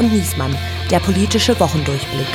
und Niesmann, der politische Wochendurchblick.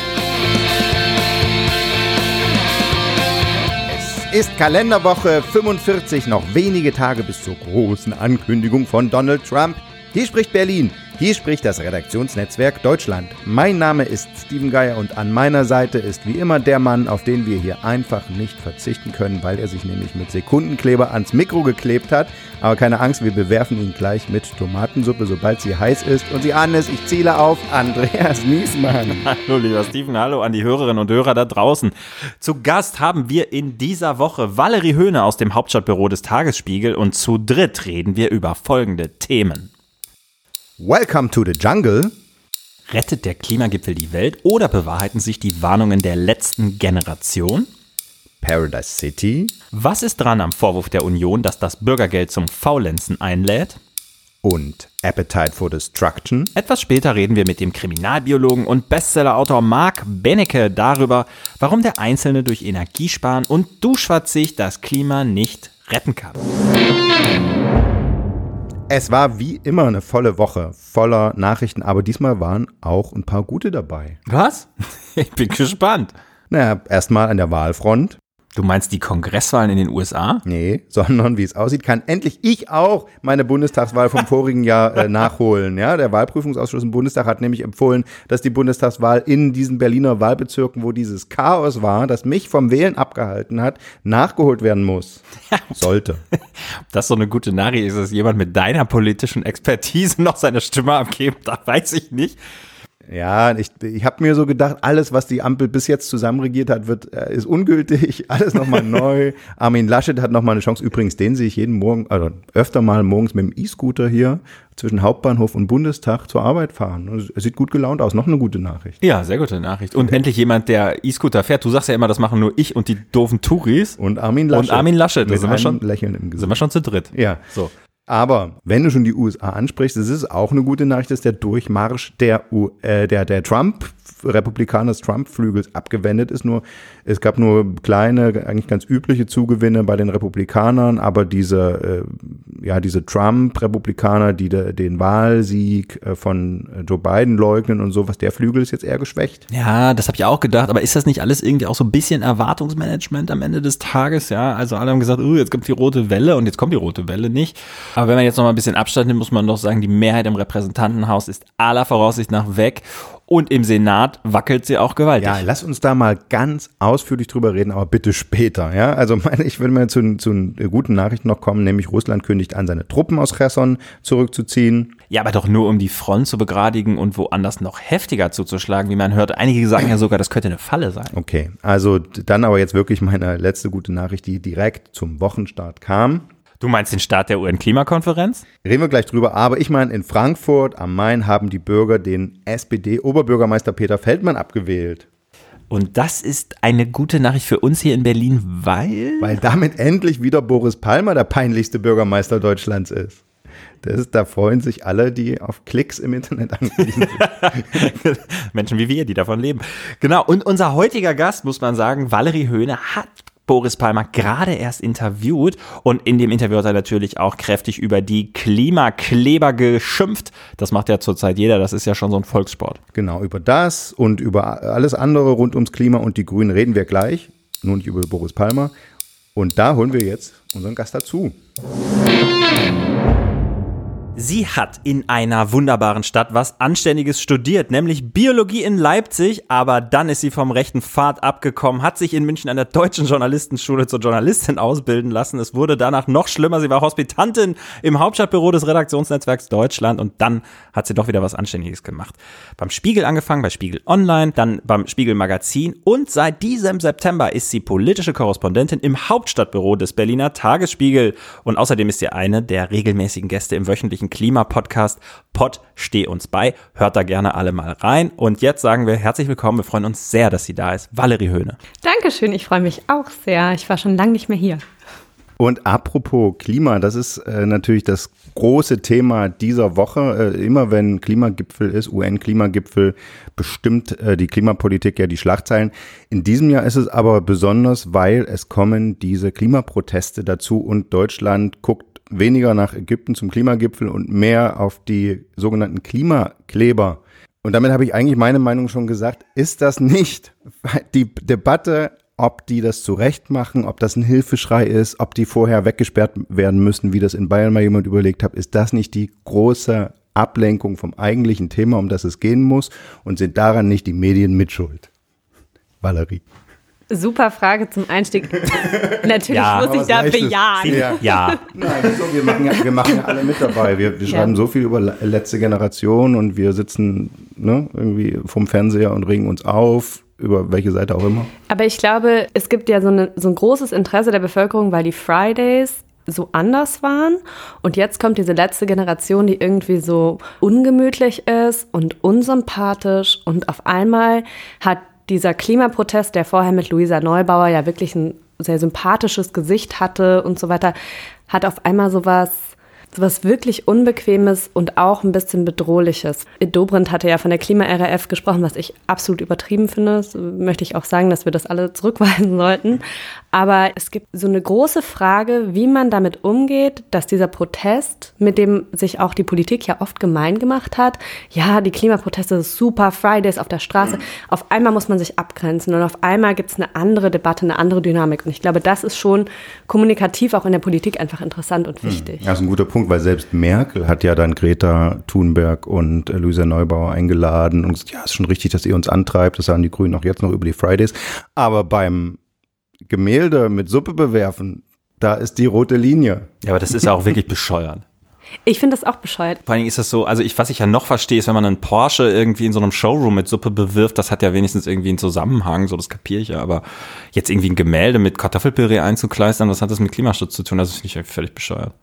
Es ist Kalenderwoche 45, noch wenige Tage bis zur großen Ankündigung von Donald Trump. Hier spricht Berlin. Hier spricht das Redaktionsnetzwerk Deutschland. Mein Name ist Steven Geier und an meiner Seite ist wie immer der Mann, auf den wir hier einfach nicht verzichten können, weil er sich nämlich mit Sekundenkleber ans Mikro geklebt hat. Aber keine Angst, wir bewerfen ihn gleich mit Tomatensuppe, sobald sie heiß ist. Und Sie ahnen es, ich ziele auf Andreas Niesmann. Hallo lieber Steven, hallo an die Hörerinnen und Hörer da draußen. Zu Gast haben wir in dieser Woche Valerie Höhne aus dem Hauptstadtbüro des Tagesspiegel und zu dritt reden wir über folgende Themen. Welcome to the Jungle. Rettet der Klimagipfel die Welt oder bewahrheiten sich die Warnungen der letzten Generation? Paradise City. Was ist dran am Vorwurf der Union, dass das Bürgergeld zum Faulenzen einlädt? Und Appetite for Destruction. Etwas später reden wir mit dem Kriminalbiologen und Bestsellerautor Marc Benecke darüber, warum der Einzelne durch Energiesparen und Duschverzicht das Klima nicht retten kann. Es war wie immer eine volle Woche voller Nachrichten, aber diesmal waren auch ein paar gute dabei. Was? Ich bin gespannt. Naja, erstmal an der Wahlfront. Du meinst die Kongresswahlen in den USA? Nee, sondern wie es aussieht, kann endlich ich auch meine Bundestagswahl vom vorigen Jahr äh, nachholen. Ja, der Wahlprüfungsausschuss im Bundestag hat nämlich empfohlen, dass die Bundestagswahl in diesen Berliner Wahlbezirken, wo dieses Chaos war, das mich vom Wählen abgehalten hat, nachgeholt werden muss. Sollte. Das ist so eine gute Nachricht ist, dass jemand mit deiner politischen Expertise noch seine Stimme abgeben darf, weiß ich nicht. Ja, ich, ich habe mir so gedacht, alles, was die Ampel bis jetzt zusammenregiert hat, wird, äh, ist ungültig, alles nochmal neu. Armin Laschet hat nochmal eine Chance. Übrigens, den sehe ich jeden Morgen, also öfter mal morgens mit dem E-Scooter hier zwischen Hauptbahnhof und Bundestag zur Arbeit fahren. Er sieht gut gelaunt aus. Noch eine gute Nachricht. Ja, sehr gute Nachricht. Und endlich jemand, der E-Scooter fährt. Du sagst ja immer, das machen nur ich und die doofen Touris. Und Armin Laschet. Und Armin Laschet. Da sind wir schon, Lächeln im Gesicht. sind wir schon zu dritt. Ja. So. Aber wenn du schon die USA ansprichst, das ist auch eine gute Nachricht, dass der Durchmarsch der, U äh, der, der Trump, Republikaner des Trump-Flügels abgewendet ist. Nur, es gab nur kleine, eigentlich ganz übliche Zugewinne bei den Republikanern, aber diese, äh, ja, diese Trump-Republikaner, die de, den Wahlsieg äh, von Joe Biden leugnen und sowas, der Flügel ist jetzt eher geschwächt. Ja, das habe ich auch gedacht. Aber ist das nicht alles irgendwie auch so ein bisschen Erwartungsmanagement am Ende des Tages? Ja, also alle haben gesagt, oh, jetzt kommt die rote Welle und jetzt kommt die rote Welle nicht. Aber wenn man jetzt noch mal ein bisschen Abstand nimmt, muss man doch sagen, die Mehrheit im Repräsentantenhaus ist aller Voraussicht nach weg. Und im Senat wackelt sie auch gewaltig. Ja, lass uns da mal ganz ausführlich drüber reden, aber bitte später. Ja, also meine, ich will mal zu, zu guten Nachrichten noch kommen, nämlich Russland kündigt an, seine Truppen aus Cherson zurückzuziehen. Ja, aber doch nur, um die Front zu begradigen und woanders noch heftiger zuzuschlagen, wie man hört. Einige sagen ja sogar, das könnte eine Falle sein. Okay, also dann aber jetzt wirklich meine letzte gute Nachricht, die direkt zum Wochenstart kam. Du meinst den Start der UN-Klimakonferenz? Reden wir gleich drüber, aber ich meine, in Frankfurt am Main haben die Bürger den SPD-Oberbürgermeister Peter Feldmann abgewählt. Und das ist eine gute Nachricht für uns hier in Berlin, weil. Weil damit endlich wieder Boris Palmer der peinlichste Bürgermeister Deutschlands ist. Das ist, da freuen sich alle, die auf Klicks im Internet angewiesen sind. Menschen wie wir, die davon leben. Genau. Und unser heutiger Gast, muss man sagen, Valerie Höhne, hat Boris Palmer gerade erst interviewt und in dem Interview hat er natürlich auch kräftig über die Klimakleber geschimpft. Das macht ja zurzeit jeder, das ist ja schon so ein Volkssport. Genau, über das und über alles andere rund ums Klima und die Grünen reden wir gleich, nur nicht über Boris Palmer. Und da holen wir jetzt unseren Gast dazu. Sie hat in einer wunderbaren Stadt was Anständiges studiert, nämlich Biologie in Leipzig, aber dann ist sie vom rechten Pfad abgekommen, hat sich in München an der Deutschen Journalistenschule zur Journalistin ausbilden lassen. Es wurde danach noch schlimmer. Sie war Hospitantin im Hauptstadtbüro des Redaktionsnetzwerks Deutschland und dann hat sie doch wieder was Anständiges gemacht. Beim Spiegel angefangen, bei Spiegel Online, dann beim Spiegel Magazin und seit diesem September ist sie politische Korrespondentin im Hauptstadtbüro des Berliner Tagesspiegel und außerdem ist sie eine der regelmäßigen Gäste im wöchentlichen Klimapodcast Pod Steh uns bei. Hört da gerne alle mal rein. Und jetzt sagen wir herzlich willkommen. Wir freuen uns sehr, dass sie da ist. Valerie Höhne. Dankeschön, ich freue mich auch sehr. Ich war schon lange nicht mehr hier. Und apropos Klima, das ist äh, natürlich das große Thema dieser Woche. Äh, immer wenn Klimagipfel ist, UN-Klimagipfel, bestimmt äh, die Klimapolitik ja die Schlagzeilen. In diesem Jahr ist es aber besonders, weil es kommen diese Klimaproteste dazu und Deutschland guckt weniger nach Ägypten zum Klimagipfel und mehr auf die sogenannten Klimakleber. und damit habe ich eigentlich meine Meinung schon gesagt, ist das nicht die Debatte, ob die das zurecht machen, ob das ein Hilfeschrei ist, ob die vorher weggesperrt werden müssen, wie das in Bayern mal jemand überlegt hat, ist das nicht die große Ablenkung vom eigentlichen Thema, um das es gehen muss und sind daran nicht die Medien mitschuld? Valerie. Super Frage zum Einstieg. Natürlich ja, muss ich da bejahen. Ja. ja. Nein, so, wir, machen ja, wir machen ja alle mit dabei. Wir, wir schreiben ja. so viel über letzte Generation und wir sitzen ne, irgendwie vom Fernseher und regen uns auf, über welche Seite auch immer. Aber ich glaube, es gibt ja so, eine, so ein großes Interesse der Bevölkerung, weil die Fridays so anders waren. Und jetzt kommt diese letzte Generation, die irgendwie so ungemütlich ist und unsympathisch. Und auf einmal hat dieser Klimaprotest, der vorher mit Luisa Neubauer ja wirklich ein sehr sympathisches Gesicht hatte und so weiter, hat auf einmal sowas was wirklich Unbequemes und auch ein bisschen Bedrohliches. Dobrindt hatte ja von der Klima-RAF gesprochen, was ich absolut übertrieben finde. Das möchte ich auch sagen, dass wir das alle zurückweisen sollten. Aber es gibt so eine große Frage, wie man damit umgeht, dass dieser Protest, mit dem sich auch die Politik ja oft gemein gemacht hat, ja, die Klimaproteste sind super, Fridays auf der Straße, auf einmal muss man sich abgrenzen und auf einmal gibt es eine andere Debatte, eine andere Dynamik. Und ich glaube, das ist schon kommunikativ auch in der Politik einfach interessant und wichtig. Ja, das ist ein guter Punkt. Punkt, weil selbst Merkel hat ja dann Greta Thunberg und äh, Luisa Neubauer eingeladen und gesagt, ja, ist schon richtig, dass ihr uns antreibt. Das sagen die Grünen auch jetzt noch über die Fridays. Aber beim Gemälde mit Suppe bewerfen, da ist die rote Linie. Ja, aber das ist ja auch wirklich bescheuert. Ich finde das auch bescheuert. Vor allen Dingen ist das so, also ich, was ich ja noch verstehe, ist, wenn man einen Porsche irgendwie in so einem Showroom mit Suppe bewirft, das hat ja wenigstens irgendwie einen Zusammenhang, so das kapiere ich ja, aber jetzt irgendwie ein Gemälde mit Kartoffelpüree einzukleistern, was hat das mit Klimaschutz zu tun? Das finde ich völlig bescheuert.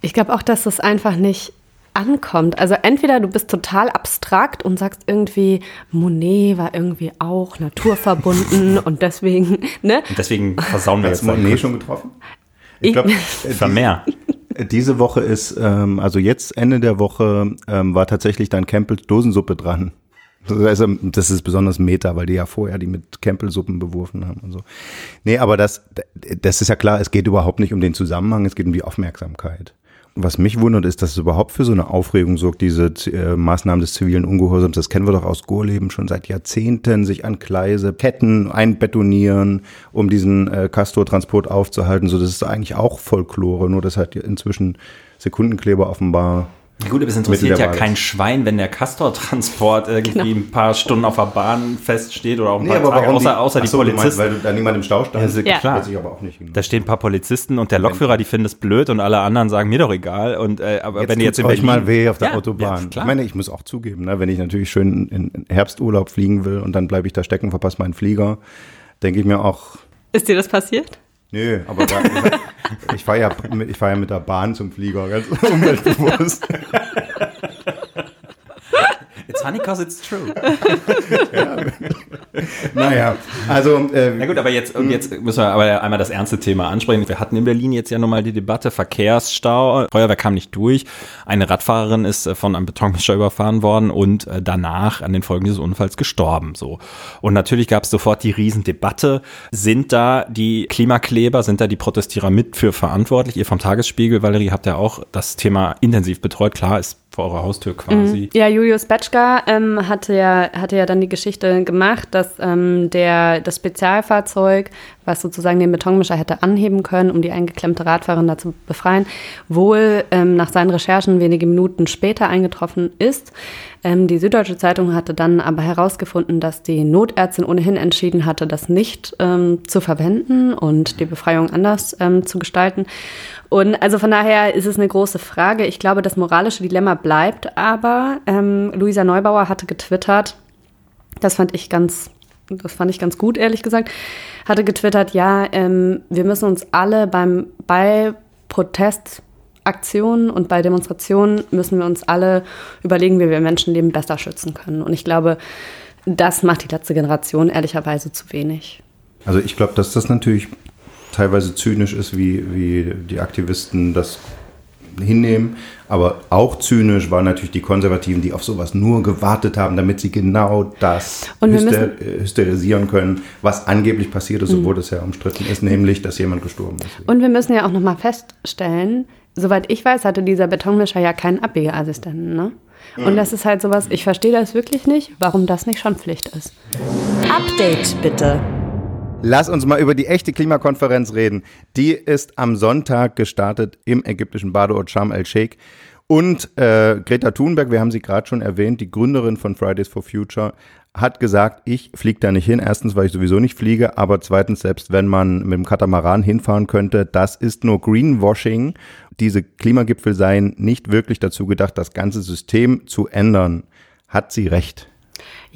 Ich glaube auch, dass das einfach nicht ankommt. Also entweder du bist total abstrakt und sagst irgendwie, Monet war irgendwie auch naturverbunden und deswegen, ne? Und deswegen versauen wir jetzt Monet schon getroffen? Ich glaube, mehr. Diese Woche ist, ähm, also jetzt Ende der Woche ähm, war tatsächlich dann Campbells Dosensuppe dran. Also, das ist besonders Meta, weil die ja vorher die mit Campbell-Suppen beworfen haben und so. Nee, aber das, das ist ja klar, es geht überhaupt nicht um den Zusammenhang, es geht um die Aufmerksamkeit. Was mich wundert, ist, dass es überhaupt für so eine Aufregung sorgt, diese äh, Maßnahmen des zivilen Ungehorsams. Das kennen wir doch aus Gorleben schon seit Jahrzehnten, sich an Gleise, Ketten einbetonieren, um diesen äh, Castor-Transport aufzuhalten. So, das ist eigentlich auch Folklore, nur das hat inzwischen Sekundenkleber offenbar Gut, aber es interessiert ja kein Schwein, wenn der Castor-Transport irgendwie genau. ein paar Stunden auf der Bahn feststeht oder auch ein nee, paar Tage, außer, außer die Polizisten. Meinst, weil da niemand im Stau stand. Ja, ja. klar. Ich aber auch nicht genau. Da stehen ein paar Polizisten und der Lokführer, die finden es blöd und alle anderen sagen, mir doch egal. Und, äh, aber jetzt wenn jetzt in euch mal weh auf der ja, Autobahn. ich meine, ich muss auch zugeben, ne, wenn ich natürlich schön in Herbsturlaub fliegen will und dann bleibe ich da stecken, verpasse meinen Flieger, denke ich mir auch. Ist dir das passiert? Nö, aber da, ich fahre ja, fahr ja mit der Bahn zum Flieger, ganz umweltbewusst. Funny because it's true. ja. Naja, also. Äh, Na gut, aber jetzt, und jetzt müssen wir aber einmal das ernste Thema ansprechen. Wir hatten in Berlin jetzt ja nochmal die Debatte Verkehrsstau. Feuerwehr kam nicht durch. Eine Radfahrerin ist äh, von einem Betonmischer überfahren worden und äh, danach an den Folgen dieses Unfalls gestorben. So. Und natürlich gab es sofort die Riesendebatte. Sind da die Klimakleber, sind da die Protestierer mit für verantwortlich? Ihr vom Tagesspiegel, Valerie, habt ja auch das Thema intensiv betreut. Klar, ist vor eurer Haustür quasi. Mhm. Ja, Julius Betschka ähm, hatte, ja, hatte ja dann die Geschichte gemacht, dass ähm, der, das Spezialfahrzeug, was sozusagen den Betonmischer hätte anheben können, um die eingeklemmte Radfahrerin da zu befreien, wohl ähm, nach seinen Recherchen wenige Minuten später eingetroffen ist. Ähm, die Süddeutsche Zeitung hatte dann aber herausgefunden, dass die Notärztin ohnehin entschieden hatte, das nicht ähm, zu verwenden und die Befreiung anders ähm, zu gestalten. Und also von daher ist es eine große Frage. Ich glaube, das moralische Dilemma bleibt aber. Ähm, Luisa Neubauer hatte getwittert, das fand ich ganz, das fand ich ganz gut, ehrlich gesagt, hatte getwittert, ja, ähm, wir müssen uns alle beim, bei Protestaktionen und bei Demonstrationen müssen wir uns alle überlegen, wie wir Menschenleben besser schützen können. Und ich glaube, das macht die letzte Generation ehrlicherweise zu wenig. Also ich glaube, dass das natürlich teilweise zynisch ist, wie, wie die Aktivisten das hinnehmen. Aber auch zynisch waren natürlich die Konservativen, die auf sowas nur gewartet haben, damit sie genau das hyster hysterisieren können, was angeblich passiert ist, obwohl mhm. das ja umstritten ist, nämlich, dass jemand gestorben ist. Und wir müssen ja auch nochmal feststellen, soweit ich weiß, hatte dieser Betonmischer ja keinen Abbiegeassistenten, ne? Und das ist halt sowas, ich verstehe das wirklich nicht, warum das nicht schon Pflicht ist. Update bitte. Lass uns mal über die echte Klimakonferenz reden. Die ist am Sonntag gestartet im ägyptischen Badeort Sharm el-Sheikh. Und äh, Greta Thunberg, wir haben sie gerade schon erwähnt, die Gründerin von Fridays for Future, hat gesagt, ich fliege da nicht hin. Erstens, weil ich sowieso nicht fliege, aber zweitens, selbst wenn man mit dem Katamaran hinfahren könnte, das ist nur Greenwashing. Diese Klimagipfel seien nicht wirklich dazu gedacht, das ganze System zu ändern. Hat sie recht?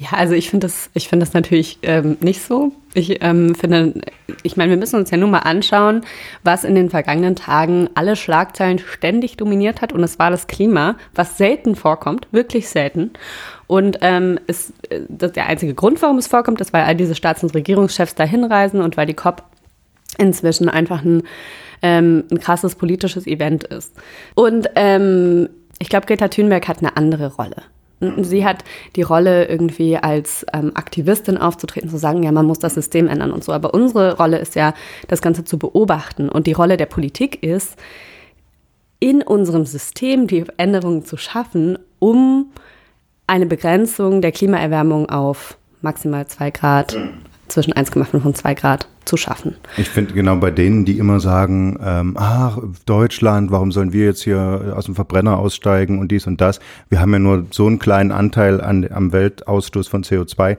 Ja, also ich finde das, ich finde das natürlich ähm, nicht so. Ich ähm, finde, ich meine, wir müssen uns ja nur mal anschauen, was in den vergangenen Tagen alle Schlagzeilen ständig dominiert hat. Und es war das Klima, was selten vorkommt, wirklich selten. Und ähm, ist, äh, das der einzige Grund, warum es vorkommt, ist, weil all diese Staats- und Regierungschefs da hinreisen und weil die COP inzwischen einfach ein, ähm, ein krasses politisches Event ist. Und ähm, ich glaube, Greta Thunberg hat eine andere Rolle. Sie hat die Rolle, irgendwie als ähm, Aktivistin aufzutreten, zu sagen, ja, man muss das System ändern und so. Aber unsere Rolle ist ja, das Ganze zu beobachten. Und die Rolle der Politik ist, in unserem System die Änderungen zu schaffen, um eine Begrenzung der Klimaerwärmung auf maximal zwei Grad zwischen 1,5 und 2 Grad zu schaffen. Ich finde genau bei denen, die immer sagen, ähm, ach, Deutschland, warum sollen wir jetzt hier aus dem Verbrenner aussteigen und dies und das? Wir haben ja nur so einen kleinen Anteil an, am Weltausstoß von CO2.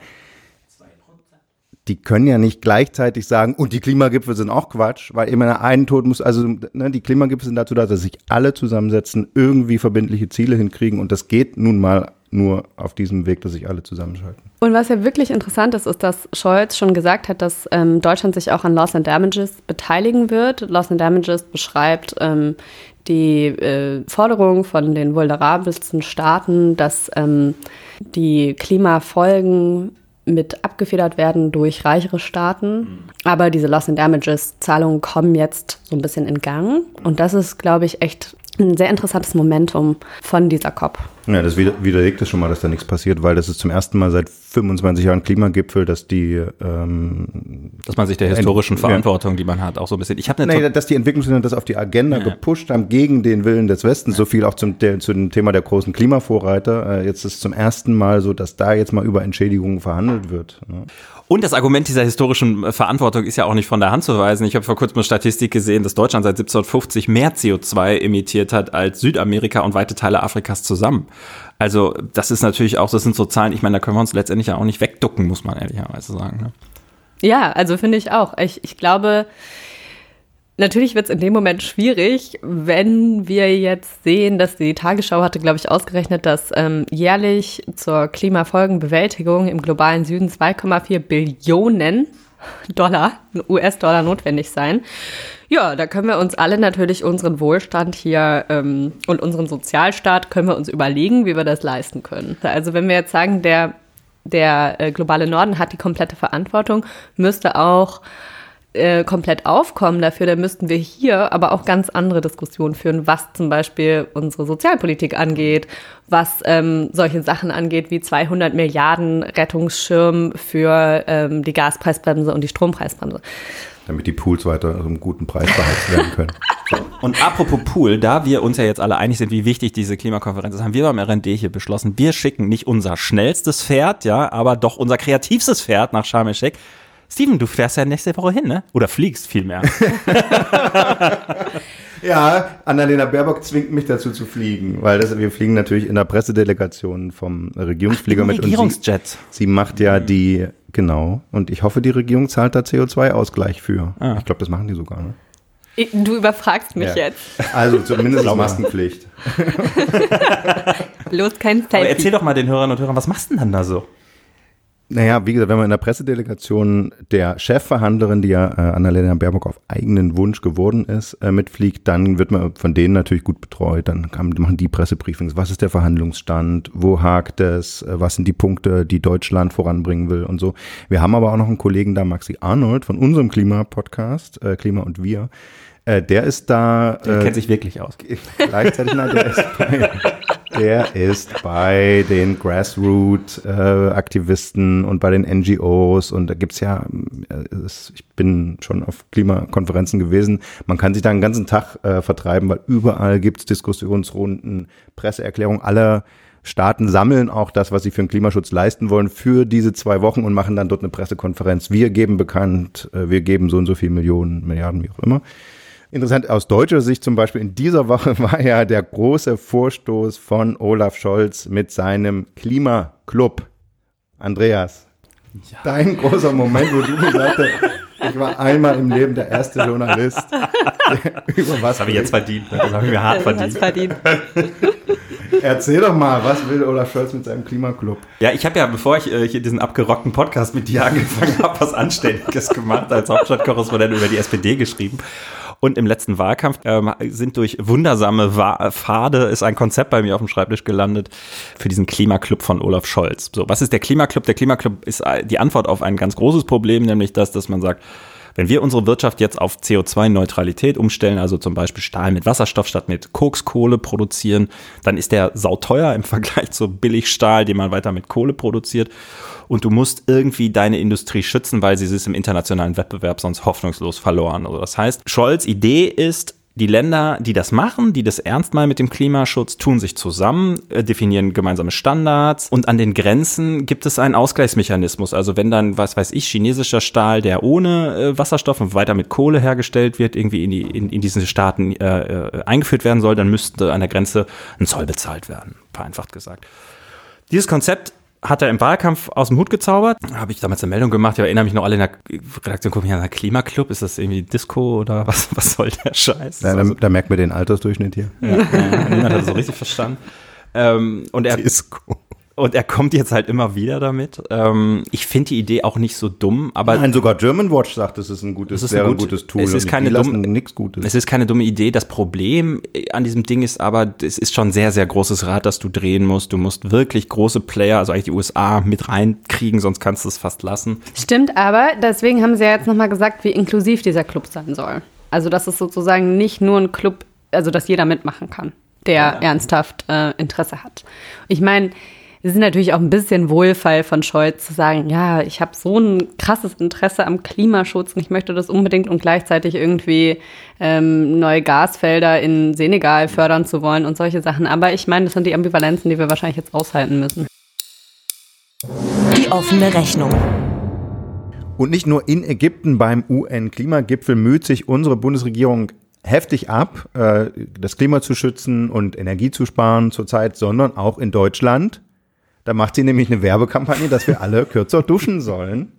Die können ja nicht gleichzeitig sagen, und die Klimagipfel sind auch Quatsch, weil immer einen Tod muss, also ne, die Klimagipfel sind dazu da, dass sich alle zusammensetzen, irgendwie verbindliche Ziele hinkriegen und das geht nun mal nur auf diesem Weg, dass sich alle zusammenschalten. Und was ja wirklich interessant ist, ist, dass Scholz schon gesagt hat, dass ähm, Deutschland sich auch an Loss and Damages beteiligen wird. Loss and Damages beschreibt ähm, die äh, Forderung von den vulnerabelsten Staaten, dass ähm, die Klimafolgen mit abgefedert werden durch reichere Staaten. Aber diese Loss and Damages Zahlungen kommen jetzt so ein bisschen in Gang. Und das ist, glaube ich, echt ein sehr interessantes Momentum von dieser COP. Ja, das widerlegt es schon mal, dass da nichts passiert, weil das ist zum ersten Mal seit 25 Jahren Klimagipfel, dass die ähm, dass man sich der historischen Verantwortung, die man hat, auch so ein bisschen. Ich habe nee, dass die Entwicklungsländer das auf die Agenda ja. gepusht haben gegen den Willen des Westens, ja. so viel auch zum der, zu dem Thema der großen Klimavorreiter. Äh, jetzt ist es zum ersten Mal so, dass da jetzt mal über Entschädigungen verhandelt wird. Ne? Und das Argument dieser historischen äh, Verantwortung ist ja auch nicht von der Hand zu weisen. Ich habe vor kurzem eine Statistik gesehen, dass Deutschland seit 1750 mehr CO2 emittiert hat als Südamerika und weite Teile Afrikas zusammen. Also das ist natürlich auch, das sind so Zahlen, ich meine, da können wir uns letztendlich ja auch nicht wegducken, muss man ehrlicherweise sagen. Ne? Ja, also finde ich auch. Ich, ich glaube, Natürlich wird es in dem Moment schwierig, wenn wir jetzt sehen, dass die Tagesschau hatte, glaube ich, ausgerechnet, dass ähm, jährlich zur Klimafolgenbewältigung im globalen Süden 2,4 Billionen Dollar, US-Dollar notwendig sein. Ja, da können wir uns alle natürlich unseren Wohlstand hier ähm, und unseren Sozialstaat können wir uns überlegen, wie wir das leisten können. Also wenn wir jetzt sagen, der, der äh, globale Norden hat die komplette Verantwortung, müsste auch äh, komplett aufkommen dafür, dann müssten wir hier aber auch ganz andere Diskussionen führen, was zum Beispiel unsere Sozialpolitik angeht, was ähm, solche Sachen angeht wie 200 Milliarden Rettungsschirm für ähm, die Gaspreisbremse und die Strompreisbremse. Damit die Pools weiter um guten Preis beheizt werden können. So. Und apropos Pool, da wir uns ja jetzt alle einig sind, wie wichtig diese Klimakonferenz ist, haben wir beim RND hier beschlossen, wir schicken nicht unser schnellstes Pferd, ja, aber doch unser kreativstes Pferd nach Sharm el-Sheikh Steven, du fährst ja nächste Woche hin, ne? Oder fliegst vielmehr. ja, Annalena Baerbock zwingt mich dazu zu fliegen, weil das, wir fliegen natürlich in der Pressedelegation vom Regierungsflieger Ach, mit. Regierungsjet. Sie, sie, macht ja die, genau. Und ich hoffe, die Regierung zahlt da CO2-Ausgleich für. Ah. Ich glaube, das machen die sogar, ne? Du überfragst mich ja. jetzt. Also zumindest Maskenpflicht. Bloß kein Selfie. Aber erzähl doch mal den Hörern und Hörern, was machst du denn dann da so? Naja, wie gesagt, wenn man in der Pressedelegation der Chefverhandlerin, die ja äh, Annalena Baerbock auf eigenen Wunsch geworden ist, äh, mitfliegt, dann wird man von denen natürlich gut betreut. Dann kann, machen die Pressebriefings. Was ist der Verhandlungsstand? Wo hakt es? Äh, was sind die Punkte, die Deutschland voranbringen will und so. Wir haben aber auch noch einen Kollegen da, Maxi Arnold von unserem Klima-Podcast, äh, Klima und Wir. Äh, der ist da. Der kennt sich wirklich aus. Gleichzeitig, nein, der ist bei, der ist bei den Grassroot-Aktivisten äh, und bei den NGOs und da gibt's ja, äh, ich bin schon auf Klimakonferenzen gewesen, man kann sich da einen ganzen Tag äh, vertreiben, weil überall gibt's Diskussionsrunden, Presseerklärungen aller Staaten sammeln auch das, was sie für den Klimaschutz leisten wollen, für diese zwei Wochen und machen dann dort eine Pressekonferenz. Wir geben bekannt, äh, wir geben so und so viele Millionen, Milliarden, wie auch immer. Interessant, aus deutscher Sicht zum Beispiel in dieser Woche war ja der große Vorstoß von Olaf Scholz mit seinem Klimaclub. Andreas, ja. dein großer Moment, wo du gesagt hast, ich war einmal im Leben der erste Journalist. über was das habe ich jetzt verdient. Das habe ich mir hart verdient. verdient. Erzähl doch mal, was will Olaf Scholz mit seinem Klimaclub? Ja, ich habe ja, bevor ich äh, hier diesen abgerockten Podcast mit dir angefangen habe, was Anständiges gemacht, als Hauptstadtkorrespondent über die SPD geschrieben. Und im letzten Wahlkampf ähm, sind durch wundersame Wa Pfade ist ein Konzept bei mir auf dem Schreibtisch gelandet für diesen Klimaclub von Olaf Scholz. So, was ist der Klimaclub? Der Klimaclub ist äh, die Antwort auf ein ganz großes Problem, nämlich das, dass man sagt, wenn wir unsere Wirtschaft jetzt auf CO2-Neutralität umstellen, also zum Beispiel Stahl mit Wasserstoff statt mit Kokskohle produzieren, dann ist der sauteuer im Vergleich zu Billigstahl, den man weiter mit Kohle produziert und du musst irgendwie deine Industrie schützen, weil sie ist im internationalen Wettbewerb sonst hoffnungslos verloren. Also das heißt, Scholz Idee ist, die Länder, die das machen, die das ernst mal mit dem Klimaschutz, tun sich zusammen, äh, definieren gemeinsame Standards und an den Grenzen gibt es einen Ausgleichsmechanismus. Also wenn dann, was weiß ich, chinesischer Stahl, der ohne äh, Wasserstoff und weiter mit Kohle hergestellt wird, irgendwie in, die, in, in diesen Staaten äh, äh, eingeführt werden soll, dann müsste an der Grenze ein Zoll bezahlt werden, vereinfacht gesagt. Dieses Konzept hat er im Wahlkampf aus dem Hut gezaubert. Habe ich damals eine Meldung gemacht. Ich erinnere mich noch alle in der Redaktion, gucken ja, Klimakclub, ist das irgendwie Disco oder was, was soll der Scheiß? Ja, also, da, da, merkt man den Altersdurchschnitt hier. Ja, ja, niemand hat das so richtig verstanden. Ähm, und er, Disco. Und er kommt jetzt halt immer wieder damit. Ähm, ich finde die Idee auch nicht so dumm, aber. Nein, sogar German Watch sagt, es ist ein gutes, ist ein, gut, gutes Tool. Es ist, keine dumme, Gutes. es ist keine dumme Idee. Das Problem an diesem Ding ist aber, es ist schon sehr, sehr großes Rad, das du drehen musst. Du musst wirklich große Player, also eigentlich die USA, mit reinkriegen, sonst kannst du es fast lassen. Stimmt, aber deswegen haben sie ja jetzt nochmal gesagt, wie inklusiv dieser Club sein soll. Also, dass es sozusagen nicht nur ein Club, also dass jeder mitmachen kann, der ja. ernsthaft äh, Interesse hat. Ich meine, es ist natürlich auch ein bisschen Wohlfall von Scholz zu sagen, ja, ich habe so ein krasses Interesse am Klimaschutz und ich möchte das unbedingt und gleichzeitig irgendwie ähm, neue Gasfelder in Senegal fördern zu wollen und solche Sachen. Aber ich meine, das sind die Ambivalenzen, die wir wahrscheinlich jetzt aushalten müssen. Die offene Rechnung. Und nicht nur in Ägypten beim UN-Klimagipfel müht sich unsere Bundesregierung heftig ab, äh, das Klima zu schützen und Energie zu sparen zurzeit, sondern auch in Deutschland da macht sie nämlich eine Werbekampagne, dass wir alle kürzer duschen sollen,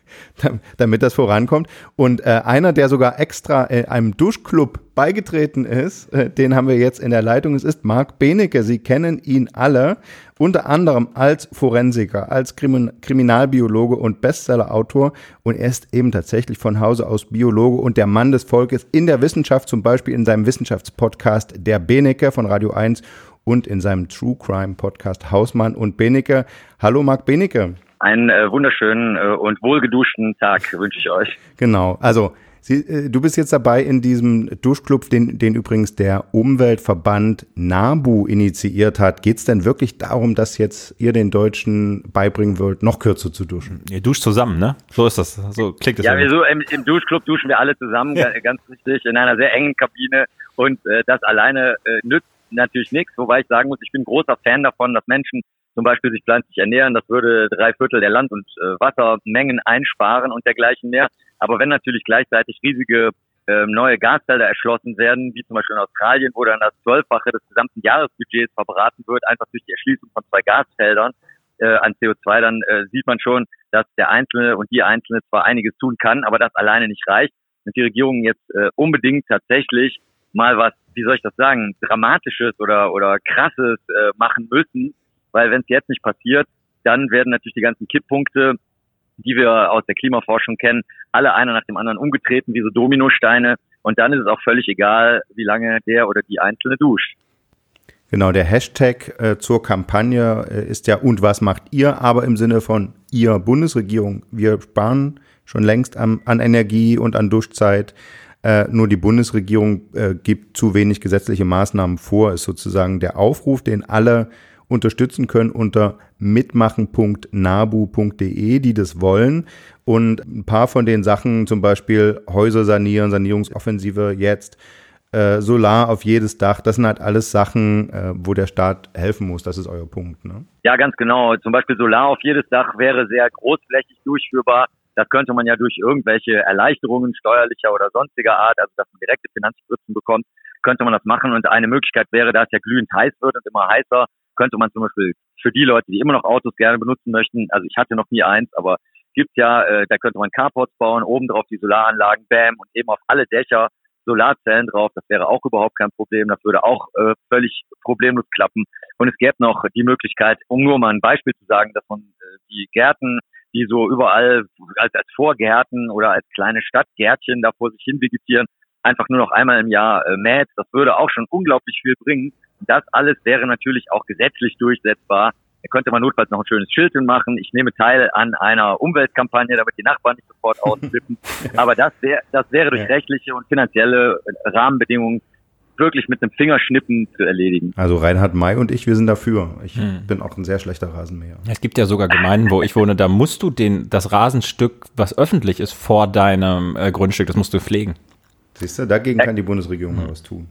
damit das vorankommt. Und äh, einer, der sogar extra äh, einem Duschclub beigetreten ist, äh, den haben wir jetzt in der Leitung. Es ist Marc Benecke. Sie kennen ihn alle, unter anderem als Forensiker, als Krimin Kriminalbiologe und Bestsellerautor. Und er ist eben tatsächlich von Hause aus Biologe und der Mann des Volkes in der Wissenschaft, zum Beispiel in seinem Wissenschaftspodcast Der Benecke von Radio 1 und in seinem True Crime Podcast Hausmann und Benecke. Hallo Marc Benecke. Einen äh, wunderschönen äh, und wohlgeduschten Tag wünsche ich euch. Genau, also Sie, äh, du bist jetzt dabei in diesem Duschclub, den, den übrigens der Umweltverband NABU initiiert hat. Geht es denn wirklich darum, dass jetzt ihr den Deutschen beibringen wollt, noch kürzer zu duschen? Ihr duscht zusammen, ne? So ist das. So klingt das. Ja, wir so im, im, Duschclub duschen wir alle zusammen, ja. ganz richtig, in einer sehr engen Kabine. Und äh, das alleine äh, nützt natürlich nichts, wobei ich sagen muss, ich bin großer Fan davon, dass Menschen zum Beispiel sich pflanzlich ernähren. Das würde drei Viertel der Land- und äh, Wassermengen einsparen und dergleichen mehr. Aber wenn natürlich gleichzeitig riesige äh, neue Gasfelder erschlossen werden, wie zum Beispiel in Australien, wo dann das Zwölffache des gesamten Jahresbudgets verbraten wird, einfach durch die Erschließung von zwei Gasfeldern äh, an CO2, dann äh, sieht man schon, dass der Einzelne und die Einzelne zwar einiges tun kann, aber das alleine nicht reicht. Und die Regierung jetzt äh, unbedingt tatsächlich mal was, wie soll ich das sagen, Dramatisches oder, oder Krasses äh, machen müssen, weil wenn es jetzt nicht passiert, dann werden natürlich die ganzen Kipppunkte, die wir aus der Klimaforschung kennen, alle einer nach dem anderen umgetreten wie so Dominosteine und dann ist es auch völlig egal, wie lange der oder die Einzelne duscht. Genau, der Hashtag äh, zur Kampagne äh, ist ja und was macht ihr, aber im Sinne von ihr Bundesregierung. Wir sparen schon längst an, an Energie und an Duschzeit. Äh, nur die Bundesregierung äh, gibt zu wenig gesetzliche Maßnahmen vor, ist sozusagen der Aufruf, den alle unterstützen können unter mitmachen.nabu.de, die das wollen. Und ein paar von den Sachen, zum Beispiel Häuser sanieren, Sanierungsoffensive jetzt, äh, Solar auf jedes Dach, das sind halt alles Sachen, äh, wo der Staat helfen muss. Das ist euer Punkt, ne? Ja, ganz genau. Zum Beispiel Solar auf jedes Dach wäre sehr großflächig durchführbar. Das könnte man ja durch irgendwelche Erleichterungen steuerlicher oder sonstiger Art, also dass man direkte Finanzspritzen bekommt, könnte man das machen. Und eine Möglichkeit wäre, da es ja glühend heiß wird und immer heißer, könnte man zum Beispiel für die Leute, die immer noch Autos gerne benutzen möchten, also ich hatte noch nie eins, aber gibt's ja, äh, da könnte man Carports bauen, oben drauf die Solaranlagen, bam, und eben auf alle Dächer Solarzellen drauf. Das wäre auch überhaupt kein Problem. Das würde auch äh, völlig problemlos klappen. Und es gäbe noch die Möglichkeit, um nur mal ein Beispiel zu sagen, dass man äh, die Gärten, die so überall als, als Vorgärten oder als kleine Stadtgärtchen da vor sich hin vegetieren, einfach nur noch einmal im Jahr äh, mäht. Das würde auch schon unglaublich viel bringen. Das alles wäre natürlich auch gesetzlich durchsetzbar. Da könnte man notfalls noch ein schönes Schild machen. Ich nehme teil an einer Umweltkampagne, damit die Nachbarn nicht sofort ausflippen. Aber das wäre, das wäre durch rechtliche und finanzielle Rahmenbedingungen wirklich mit einem Fingerschnippen zu erledigen. Also Reinhard May und ich, wir sind dafür. Ich hm. bin auch ein sehr schlechter Rasenmäher. Es gibt ja sogar Gemeinden, wo ich wohne, da musst du den, das Rasenstück, was öffentlich ist, vor deinem äh, Grundstück, das musst du pflegen. Siehst du, dagegen kann die Bundesregierung mal was tun.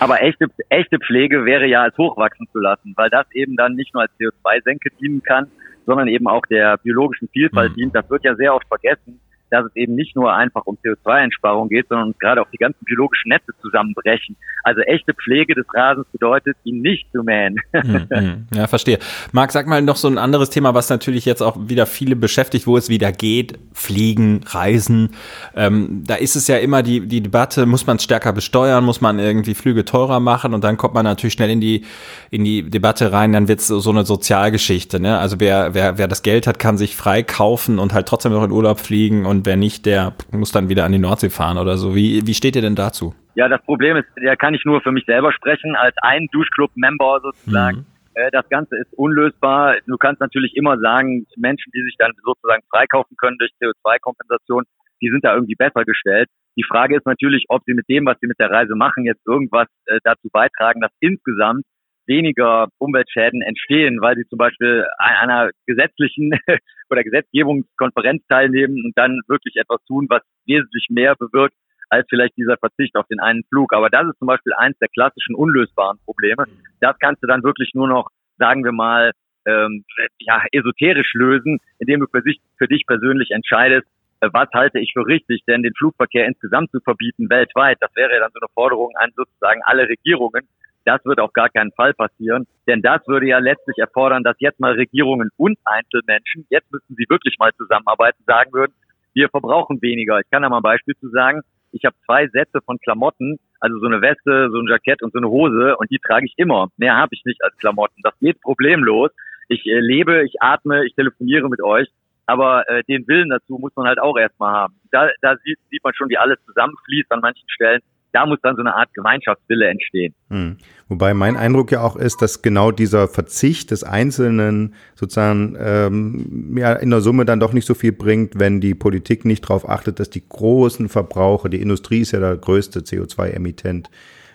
Aber echte, echte Pflege wäre ja als hochwachsen zu lassen, weil das eben dann nicht nur als CO2-Senke dienen kann, sondern eben auch der biologischen Vielfalt mhm. dient. Das wird ja sehr oft vergessen dass es eben nicht nur einfach um CO2-Einsparung geht, sondern gerade auch die ganzen biologischen Netze zusammenbrechen. Also echte Pflege des Rasens bedeutet, ihn nicht zu mähen. Mhm. ja, verstehe. Marc, sag mal noch so ein anderes Thema, was natürlich jetzt auch wieder viele beschäftigt, wo es wieder geht. Fliegen, Reisen. Ähm, da ist es ja immer die, die Debatte, muss man es stärker besteuern, muss man irgendwie Flüge teurer machen und dann kommt man natürlich schnell in die, in die Debatte rein, dann wird es so eine Sozialgeschichte. Ne? Also wer, wer, wer das Geld hat, kann sich frei kaufen und halt trotzdem noch in Urlaub fliegen und und wer nicht, der muss dann wieder an die Nordsee fahren oder so. Wie, wie steht ihr denn dazu? Ja, das Problem ist, da kann ich nur für mich selber sprechen, als ein Duschclub-Member sozusagen. Mhm. Äh, das Ganze ist unlösbar. Du kannst natürlich immer sagen, Menschen, die sich dann sozusagen freikaufen können durch CO2-Kompensation, die sind da irgendwie besser gestellt. Die Frage ist natürlich, ob sie mit dem, was sie mit der Reise machen, jetzt irgendwas äh, dazu beitragen, dass insgesamt weniger Umweltschäden entstehen, weil sie zum Beispiel an einer gesetzlichen oder Gesetzgebungskonferenz teilnehmen und dann wirklich etwas tun, was wesentlich mehr bewirkt als vielleicht dieser Verzicht auf den einen Flug. Aber das ist zum Beispiel eins der klassischen unlösbaren Probleme. Das kannst du dann wirklich nur noch, sagen wir mal, ähm, ja, esoterisch lösen, indem du für, sich, für dich persönlich entscheidest, äh, was halte ich für richtig, denn den Flugverkehr insgesamt zu verbieten weltweit, das wäre ja dann so eine Forderung an sozusagen alle Regierungen, das wird auf gar keinen Fall passieren, denn das würde ja letztlich erfordern, dass jetzt mal Regierungen und Einzelmenschen, jetzt müssen sie wirklich mal zusammenarbeiten, sagen würden, wir verbrauchen weniger. Ich kann da mal ein Beispiel zu sagen. Ich habe zwei Sätze von Klamotten, also so eine Weste, so ein Jackett und so eine Hose und die trage ich immer. Mehr habe ich nicht als Klamotten. Das geht problemlos. Ich äh, lebe, ich atme, ich telefoniere mit euch, aber äh, den Willen dazu muss man halt auch erstmal haben. Da, da sieht, sieht man schon, wie alles zusammenfließt an manchen Stellen da muss dann so eine Art Gemeinschaftswille entstehen. Hm. Wobei mein Eindruck ja auch ist, dass genau dieser Verzicht des Einzelnen sozusagen ähm, ja, in der Summe dann doch nicht so viel bringt, wenn die Politik nicht darauf achtet, dass die großen Verbraucher, die Industrie ist ja der größte CO2-Emittent,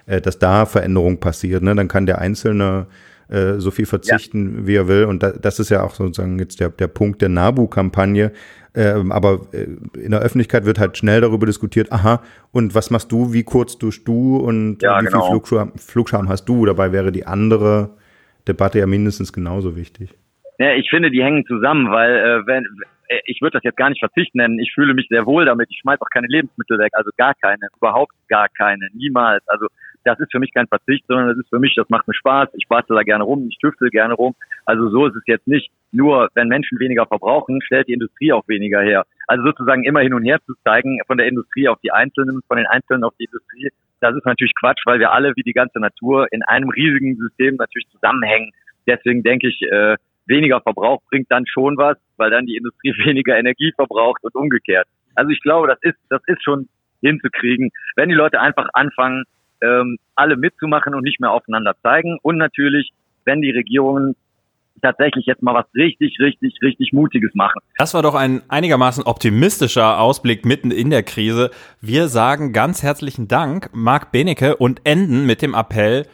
äh, dass da Veränderung passiert. Ne? Dann kann der Einzelne äh, so viel verzichten, ja. wie er will. Und da, das ist ja auch sozusagen jetzt der, der Punkt der NABU-Kampagne. Ähm, aber äh, in der Öffentlichkeit wird halt schnell darüber diskutiert, aha, und was machst du, wie kurz duschst du und ja, wie genau. viel Flugscham, Flugscham hast du? Dabei wäre die andere Debatte ja mindestens genauso wichtig. Ja, ich finde, die hängen zusammen, weil äh, wenn äh, ich würde das jetzt gar nicht Verzicht nennen. Ich fühle mich sehr wohl damit. Ich schmeiß auch keine Lebensmittel weg, also gar keine, überhaupt gar keine, niemals. Also das ist für mich kein Verzicht, sondern das ist für mich, das macht mir Spaß. Ich bastel da gerne rum, ich tüftel gerne rum. Also so ist es jetzt nicht. Nur wenn Menschen weniger verbrauchen, stellt die Industrie auch weniger her. Also sozusagen immer hin und her zu zeigen, von der Industrie auf die Einzelnen, von den Einzelnen auf die Industrie, das ist natürlich Quatsch, weil wir alle wie die ganze Natur in einem riesigen System natürlich zusammenhängen. Deswegen denke ich, äh, weniger Verbrauch bringt dann schon was, weil dann die Industrie weniger Energie verbraucht und umgekehrt. Also ich glaube, das ist, das ist schon hinzukriegen, wenn die Leute einfach anfangen, ähm, alle mitzumachen und nicht mehr aufeinander zeigen. Und natürlich, wenn die Regierungen tatsächlich jetzt mal was richtig, richtig, richtig Mutiges machen. Das war doch ein einigermaßen optimistischer Ausblick mitten in der Krise. Wir sagen ganz herzlichen Dank, Marc Benecke, und enden mit dem Appell,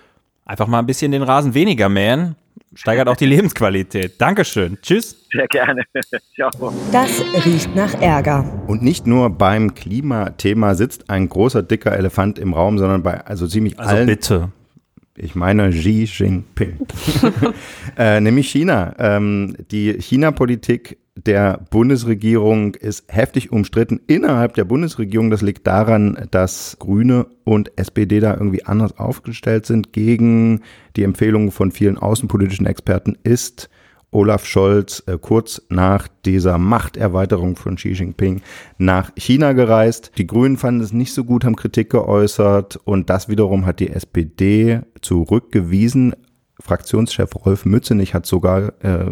einfach mal ein bisschen den Rasen weniger mähen. Steigert auch die Lebensqualität. Dankeschön. Tschüss. Sehr gerne. Ciao. Das riecht nach Ärger. Und nicht nur beim Klimathema sitzt ein großer, dicker Elefant im Raum, sondern bei also ziemlich Also allen. bitte. Ich meine Xi Jinping. äh, nämlich China. Ähm, die China-Politik der Bundesregierung ist heftig umstritten innerhalb der Bundesregierung. Das liegt daran, dass Grüne und SPD da irgendwie anders aufgestellt sind. Gegen die Empfehlungen von vielen außenpolitischen Experten ist Olaf Scholz äh, kurz nach dieser Machterweiterung von Xi Jinping nach China gereist. Die Grünen fanden es nicht so gut, haben Kritik geäußert und das wiederum hat die SPD zurückgewiesen. Fraktionschef Rolf Mützenich hat sogar äh,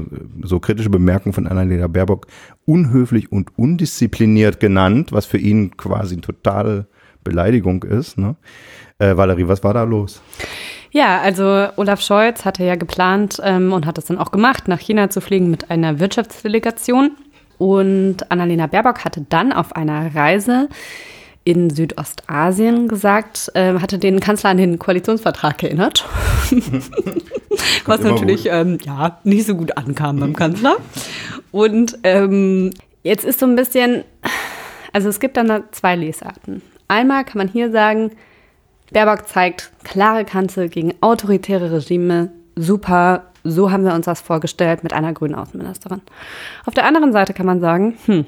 so kritische Bemerkungen von Annalena Baerbock unhöflich und undiszipliniert genannt, was für ihn quasi eine totale Beleidigung ist. Ne? Äh, Valerie, was war da los? Ja, also Olaf Scholz hatte ja geplant ähm, und hat es dann auch gemacht, nach China zu fliegen mit einer Wirtschaftsdelegation. Und Annalena Baerbock hatte dann auf einer Reise in Südostasien gesagt, äh, hatte den Kanzler an den Koalitionsvertrag erinnert. Was natürlich ähm, ja, nicht so gut ankam beim Kanzler. Und ähm, jetzt ist so ein bisschen, also es gibt dann da zwei Lesarten. Einmal kann man hier sagen, Baerbock zeigt klare Kante gegen autoritäre Regime. Super, so haben wir uns das vorgestellt mit einer grünen Außenministerin. Auf der anderen Seite kann man sagen, hm,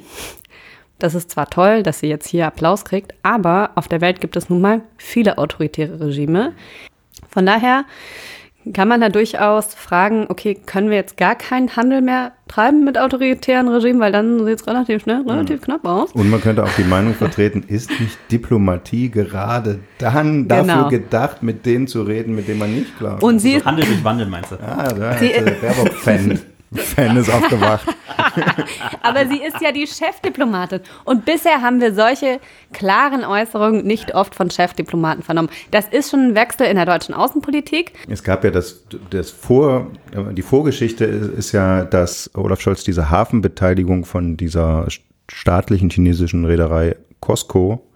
das ist zwar toll, dass sie jetzt hier Applaus kriegt, aber auf der Welt gibt es nun mal viele autoritäre Regime. Von daher kann man da durchaus fragen, okay, können wir jetzt gar keinen Handel mehr treiben mit autoritären Regimen, weil dann sieht es relativ schnell, relativ knapp aus. Und man könnte auch die Meinung vertreten, ist nicht Diplomatie gerade dann dafür Genau. gedacht, mit denen zu reden, mit denen man nicht glaubt? Und sie ist Handel durch Wandel meinst du? ah, da ist Sie- der Baerbock-Fan. Fan ist aufgewacht. Aber sie ist ja die Chefdiplomatin. Und bisher haben wir solche klaren Äußerungen nicht oft von Chefdiplomaten vernommen. Das ist schon ein Wechsel in der deutschen Außenpolitik. Es gab ja das, das Vor, die Vorgeschichte ist, ist ja, dass Olaf Scholz diese Hafenbeteiligung von dieser staatlichen chinesischen Reederei Costco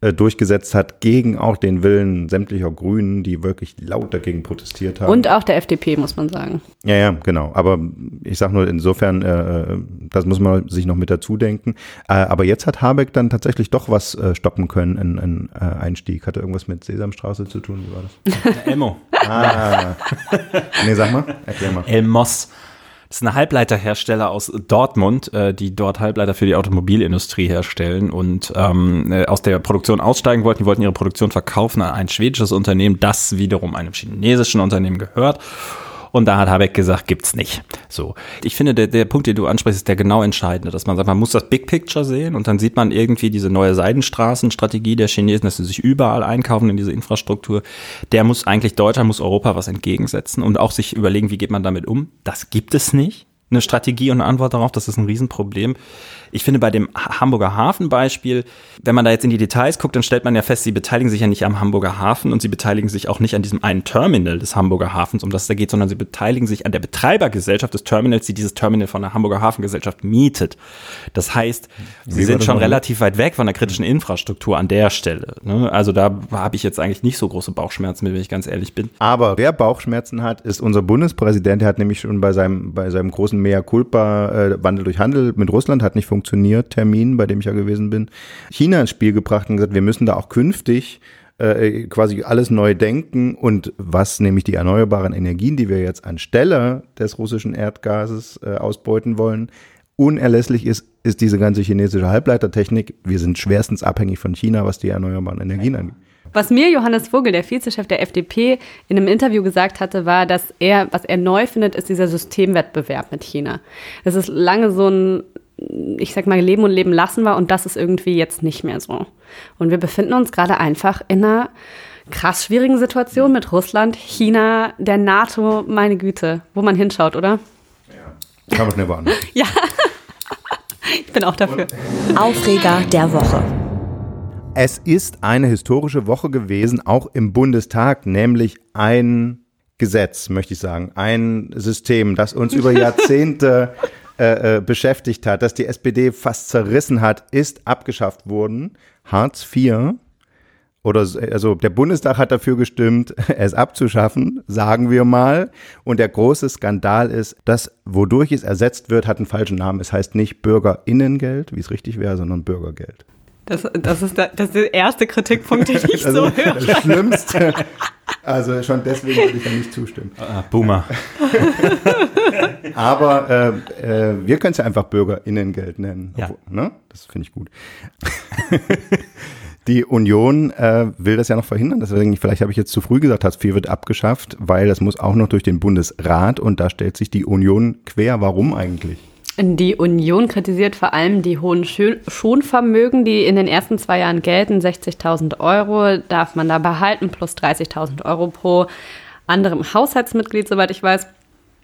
äh, durchgesetzt hat, gegen auch den Willen sämtlicher Grünen, die wirklich laut dagegen protestiert haben. Und auch der FDP, muss man sagen. Ja, ja, genau. Aber ich sage nur insofern, äh, das muss man sich noch mit dazu denken. Äh, aber jetzt hat Habeck dann tatsächlich doch was äh, stoppen können, ein, ein äh, Einstieg. Hatte irgendwas mit Sesamstraße zu tun? Wie war das? Elmo. Ah. nee, sag mal, erklär mal. Elmos. Das ist ein Halbleiterhersteller aus Dortmund, äh, die dort Halbleiter für die Automobilindustrie herstellen und ähm, äh, aus der Produktion aussteigen wollten. Die wollten ihre Produktion verkaufen an ein schwedisches Unternehmen, das wiederum einem chinesischen Unternehmen gehört. Und da hat Habeck gesagt, gibt's nicht. So. Ich finde, der, der Punkt, den du ansprichst, ist der genau entscheidende, dass man sagt, man muss das Big Picture sehen und dann sieht man irgendwie diese neue Seidenstraßenstrategie der Chinesen, dass sie sich überall einkaufen in diese Infrastruktur. Der muss eigentlich Deutschland, muss Europa was entgegensetzen und auch sich überlegen, wie geht man damit um. Das gibt es nicht. Eine Strategie und eine Antwort darauf, das ist ein Riesenproblem. Ich finde bei dem Ha- Hamburger Hafen-Beispiel, wenn man da jetzt in die Details guckt, dann stellt man ja fest, sie beteiligen sich ja nicht am Hamburger Hafen und sie beteiligen sich auch nicht an diesem einen Terminal des Hamburger Hafens, um das es da geht, sondern sie beteiligen sich an der Betreibergesellschaft des Terminals, die dieses Terminal von der Hamburger Hafengesellschaft mietet. Das heißt, sie Wie sind schon relativ weit weg von der kritischen Infrastruktur an der Stelle. Ne? Also da habe ich jetzt eigentlich nicht so große Bauchschmerzen wenn ich ganz ehrlich bin. Aber wer Bauchschmerzen hat, ist unser Bundespräsident. Der hat nämlich schon bei seinem, bei seinem großen Mea Culpa äh, Wandel durch Handel mit Russland hat nicht funktioniert, Termin, bei dem ich ja gewesen bin, China ins Spiel gebracht und gesagt, wir müssen da auch künftig äh, quasi alles neu denken und was nämlich die erneuerbaren Energien, die wir jetzt anstelle des russischen Erdgases äh, ausbeuten wollen, unerlässlich ist, ist diese ganze chinesische Halbleitertechnik. Wir sind schwerstens abhängig von China, was die erneuerbaren Energien angeht. Was mir Johannes Vogel, der Vizechef der FDP, in einem Interview gesagt hatte, war, dass er, was er neu findet, ist dieser Systemwettbewerb mit China. Das ist lange so ein, ich sag mal, Leben und Leben lassen war und das ist irgendwie jetzt nicht mehr so. Und wir befinden uns gerade einfach in einer krass schwierigen Situation mit Russland, China, der NATO, meine Güte, wo man hinschaut, oder? Kann man schnell beantworten. Ja. Ich bin auch dafür. Aufreger der Woche. Es ist eine historische Woche gewesen, auch im Bundestag, nämlich ein Gesetz, möchte ich sagen, ein System, das uns über Jahrzehnte äh, äh, beschäftigt hat, das die SPD fast zerrissen hat, ist abgeschafft worden. Hartz IV. oder also der Bundestag hat dafür gestimmt, es abzuschaffen, sagen wir mal. Und der große Skandal ist, dass wodurch es ersetzt wird, hat einen falschen Namen. Es heißt nicht Bürgerinnengeld, wie es richtig wäre, sondern Bürgergeld. Das, das, ist, der, das ist der erste Kritikpunkt, den ich also, so höre. Das Schlimmste. Also schon deswegen würde ich da nicht zustimmen. Ah, Boomer. Aber äh, äh, wir können es ja einfach Bürgerinnengeld nennen. Ja. ne? Das finde ich gut. Die Union äh, will das ja noch verhindern. Deswegen, vielleicht habe ich jetzt zu früh gesagt, Hartz IV wird abgeschafft, weil das muss auch noch durch den Bundesrat und da stellt sich die Union quer. Warum eigentlich? Die Union kritisiert vor allem die hohen Schonvermögen, die in den ersten zwei Jahren gelten. 60.000 Euro darf man da behalten, plus 30.000 Euro pro anderem Haushaltsmitglied, soweit ich weiß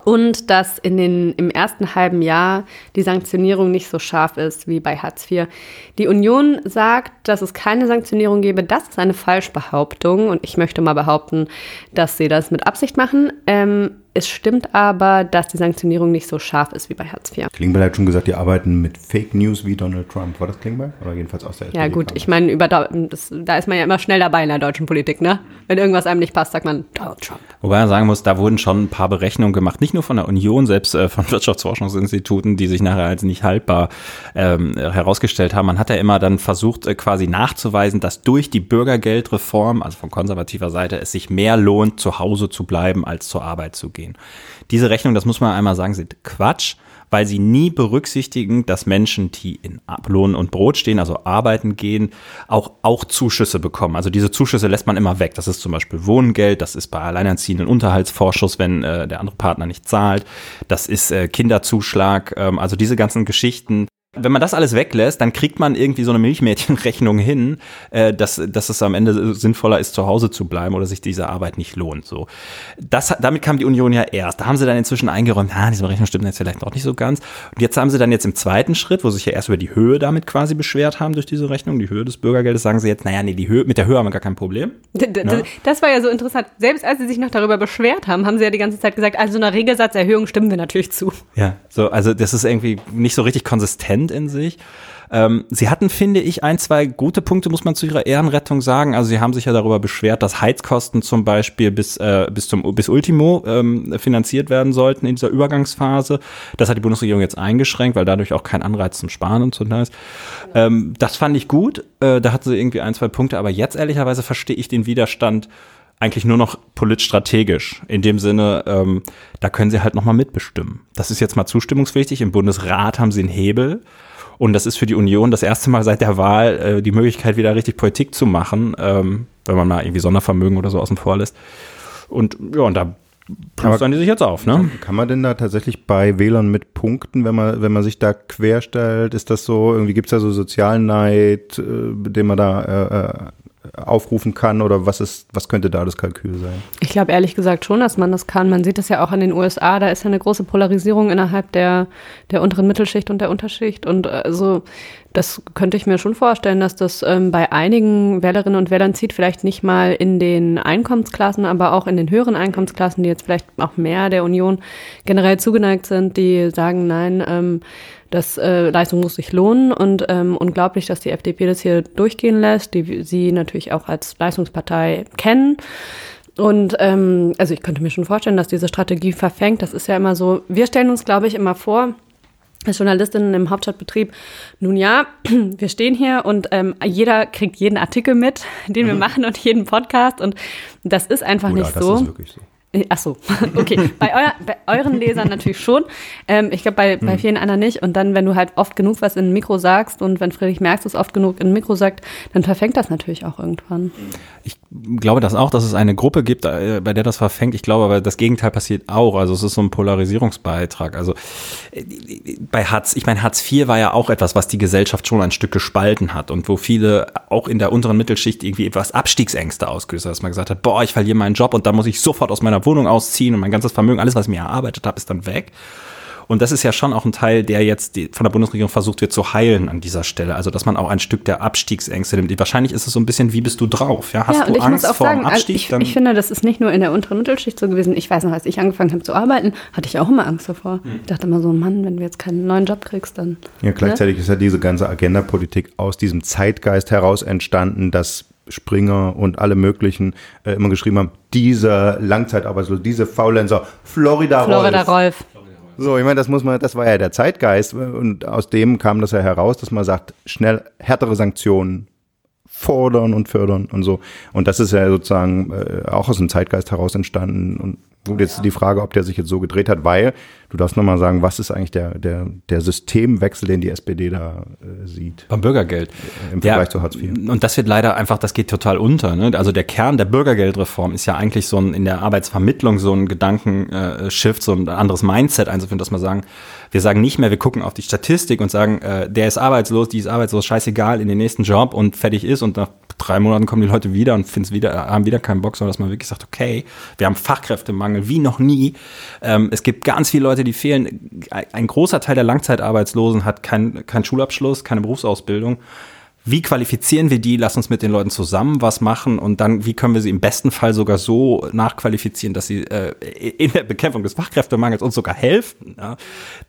und dass in den, im ersten halben Jahr die Sanktionierung nicht so scharf ist wie bei Hartz IV. Die Union sagt, dass es keine Sanktionierung gebe. Das ist eine Falschbehauptung und ich möchte mal behaupten, dass sie das mit Absicht machen. Ähm, es stimmt aber, dass die Sanktionierung nicht so scharf ist wie bei Hartz IV. Klingbeil hat schon gesagt, die arbeiten mit Fake News wie Donald Trump. War das Klingbeil? Oder jedenfalls aus der SPD Ja gut, ich meine, über da, das, da ist man ja immer schnell dabei in der deutschen Politik, ne? Wenn irgendwas einem nicht passt, sagt man Donald Trump. Wobei man sagen muss, da wurden schon ein paar Berechnungen gemacht, nicht nur von der Union, selbst äh, von Wirtschaftsforschungsinstituten, die sich nachher als nicht haltbar ähm, herausgestellt haben. Man hat ja immer dann versucht, äh, quasi nachzuweisen, dass durch die Bürgergeldreform, also von konservativer Seite, es sich mehr lohnt, zu Hause zu bleiben, als zur Arbeit zu gehen gehen. Diese Rechnung, das muss man einmal sagen, sind Quatsch, weil sie nie berücksichtigen, dass Menschen, die in Lohn und Brot stehen, also arbeiten gehen, auch, auch Zuschüsse bekommen. Also diese Zuschüsse lässt man immer weg. Das ist zum Beispiel Wohngeld, das ist bei Alleinerziehenden Unterhaltsvorschuss, wenn äh, der andere Partner nicht zahlt, das ist äh, Kinderzuschlag, ähm, also diese ganzen Geschichten wenn man das alles weglässt, dann kriegt man irgendwie so eine Milchmädchenrechnung hin, äh, dass, dass es am Ende sinnvoller ist, zu Hause zu bleiben oder sich diese Arbeit nicht lohnt. So, das, damit kam die Union ja erst. Da haben sie dann inzwischen eingeräumt, ah, diese Rechnung stimmt jetzt vielleicht auch nicht so ganz. Und jetzt haben sie dann jetzt im zweiten Schritt, wo sie sich ja erst über die Höhe damit quasi beschwert haben durch diese Rechnung, die Höhe des Bürgergeldes, sagen sie jetzt, naja, nee, die Höhe, mit der Höhe haben wir gar kein Problem. Ne? Das war ja so interessant. Selbst als sie sich noch darüber beschwert haben, haben sie ja die ganze Zeit gesagt, also einer Regelsatzerhöhung stimmen wir natürlich zu. Ja, so, also das ist irgendwie nicht so richtig konsistent in sich. Ähm, sie hatten, finde ich, ein, zwei gute Punkte, muss man zu ihrer Ehrenrettung sagen. Also sie haben sich ja darüber beschwert, dass Heizkosten zum Beispiel bis, äh, bis zum bis Ultimo ähm, finanziert werden sollten in dieser Übergangsphase. Das hat die Bundesregierung jetzt eingeschränkt, weil dadurch auch kein Anreiz zum Sparen und so da ist. Ähm, das fand ich gut. Äh, da hatten sie irgendwie ein, zwei Punkte, aber jetzt ehrlicherweise verstehe ich den Widerstand eigentlich nur noch politisch-strategisch. In dem Sinne, ähm, da können sie halt nochmal mitbestimmen. Das ist jetzt mal zustimmungspflichtig. Im Bundesrat haben sie einen Hebel. Und das ist für die Union das erste Mal seit der Wahl äh, die Möglichkeit, wieder richtig Politik zu machen, ähm, wenn man mal irgendwie Sondervermögen oder so außen vor lässt. Und ja, und da plustern die sich jetzt auf, ne? Kann man denn da tatsächlich bei Wählern mit Punkten, wenn man, wenn man sich da querstellt? Ist das so, irgendwie gibt es da so Sozialneid, äh, den man da äh, äh aufrufen kann oder was ist, was könnte da das Kalkül sein? Ich glaube ehrlich gesagt schon, dass man das kann. Man sieht das ja auch in den USA, da ist ja eine große Polarisierung innerhalb der, der unteren Mittelschicht und der Unterschicht. Und also das könnte ich mir schon vorstellen, dass das ähm, bei einigen Wählerinnen und Wählern zieht, vielleicht nicht mal in den Einkommensklassen, aber auch in den höheren Einkommensklassen, die jetzt vielleicht auch mehr der Union generell zugeneigt sind, die sagen, nein, ähm, das äh, Leistung muss sich lohnen und ähm, unglaublich, dass die FDP das hier durchgehen lässt, die sie natürlich auch als Leistungspartei kennen. Und ähm, also ich könnte mir schon vorstellen, dass diese Strategie verfängt. Das ist ja immer so, wir stellen uns, glaube ich, immer vor, als Journalistin im Hauptstadtbetrieb, nun ja, wir stehen hier und ähm, jeder kriegt jeden Artikel mit, den wir mhm. machen und jeden Podcast und das ist einfach Oder, nicht das so. Ist wirklich so. Äh, ach so, okay. bei, euer, bei euren Lesern natürlich schon. Ähm, ich glaube, bei, bei hm. vielen anderen nicht. Und dann, wenn du halt oft genug was in ein Mikro sagst und wenn Friedrich Merz es oft genug in ein Mikro sagt, dann verfängt das natürlich auch irgendwann. Ich glaube das auch, dass es eine Gruppe gibt, äh, bei der das verfängt. Ich glaube aber, das Gegenteil passiert auch. Also es ist so ein Polarisierungsbeitrag. Also äh, bei Hartz, ich meine, Hartz IV war ja auch etwas, was die Gesellschaft schon ein Stück gespalten hat und wo viele auch in der unteren Mittelschicht irgendwie etwas Abstiegsängste ausgelöst hat, dass man gesagt hat, boah, ich verliere meinen Job und dann muss ich sofort aus meiner Wohnung ausziehen und mein ganzes Vermögen, alles, was ich mir erarbeitet habe, ist dann weg. Und das ist ja schon auch ein Teil, der jetzt von der Bundesregierung versucht wird zu heilen an dieser Stelle. Also, dass man auch ein Stück der Abstiegsängste nimmt. Wahrscheinlich ist es so ein bisschen, wie bist du drauf? Ja, hast ja, du Angst vor sagen, Abstieg? Also ich, ich, finde, das ist nicht nur in der unteren Mittelschicht so gewesen. Ich weiß noch, als ich angefangen habe zu arbeiten, hatte ich auch immer Angst davor. Hm. Ich dachte immer so, Mann, wenn du jetzt keinen neuen Job kriegst, dann. Ja, gleichzeitig ne? ist ja diese ganze Agendapolitik aus diesem Zeitgeist heraus entstanden, dass Springer und alle möglichen äh, immer geschrieben haben, dieser Langzeitarbeitslose, diese Faulenzer, Florida, Florida Rolf. Rolf. So, ich meine, das muss man, das war ja der Zeitgeist und aus dem kam das ja heraus, dass man sagt, schnell härtere Sanktionen fordern und fördern und so. Und das ist ja sozusagen äh, auch aus dem Zeitgeist heraus entstanden und Gut, jetzt die Frage, ob der sich jetzt so gedreht hat, weil du darfst nochmal sagen, was ist eigentlich der, der, der Systemwechsel, den die SPD da äh, sieht? Beim Bürgergeld. Im Vergleich zu Hartz IV. Und das wird leider einfach, das geht total unter. Ne? Also der Kern der Bürgergeldreform ist ja eigentlich so ein, in der Arbeitsvermittlung so ein Gedankenshift, so ein anderes Mindset einzuführen, dass man sagen, wir sagen nicht mehr, wir gucken auf die Statistik und sagen, äh, der ist arbeitslos, die ist arbeitslos, scheißegal, in den nächsten Job und fertig ist und nach drei Monaten kommen die Leute wieder und finden's wieder, haben wieder keinen Bock, sondern dass man wirklich sagt, okay, wir haben Fachkräftemangel wie noch nie. Ähm, es gibt ganz viele Leute, die fehlen. Ein großer Teil der Langzeitarbeitslosen hat keinen kein Schulabschluss, keine Berufsausbildung wie qualifizieren wir die? Lass uns mit den Leuten zusammen was machen und dann, wie können wir sie im besten Fall sogar so nachqualifizieren, dass sie äh, in der Bekämpfung des Fachkräftemangels uns sogar helfen. Ja?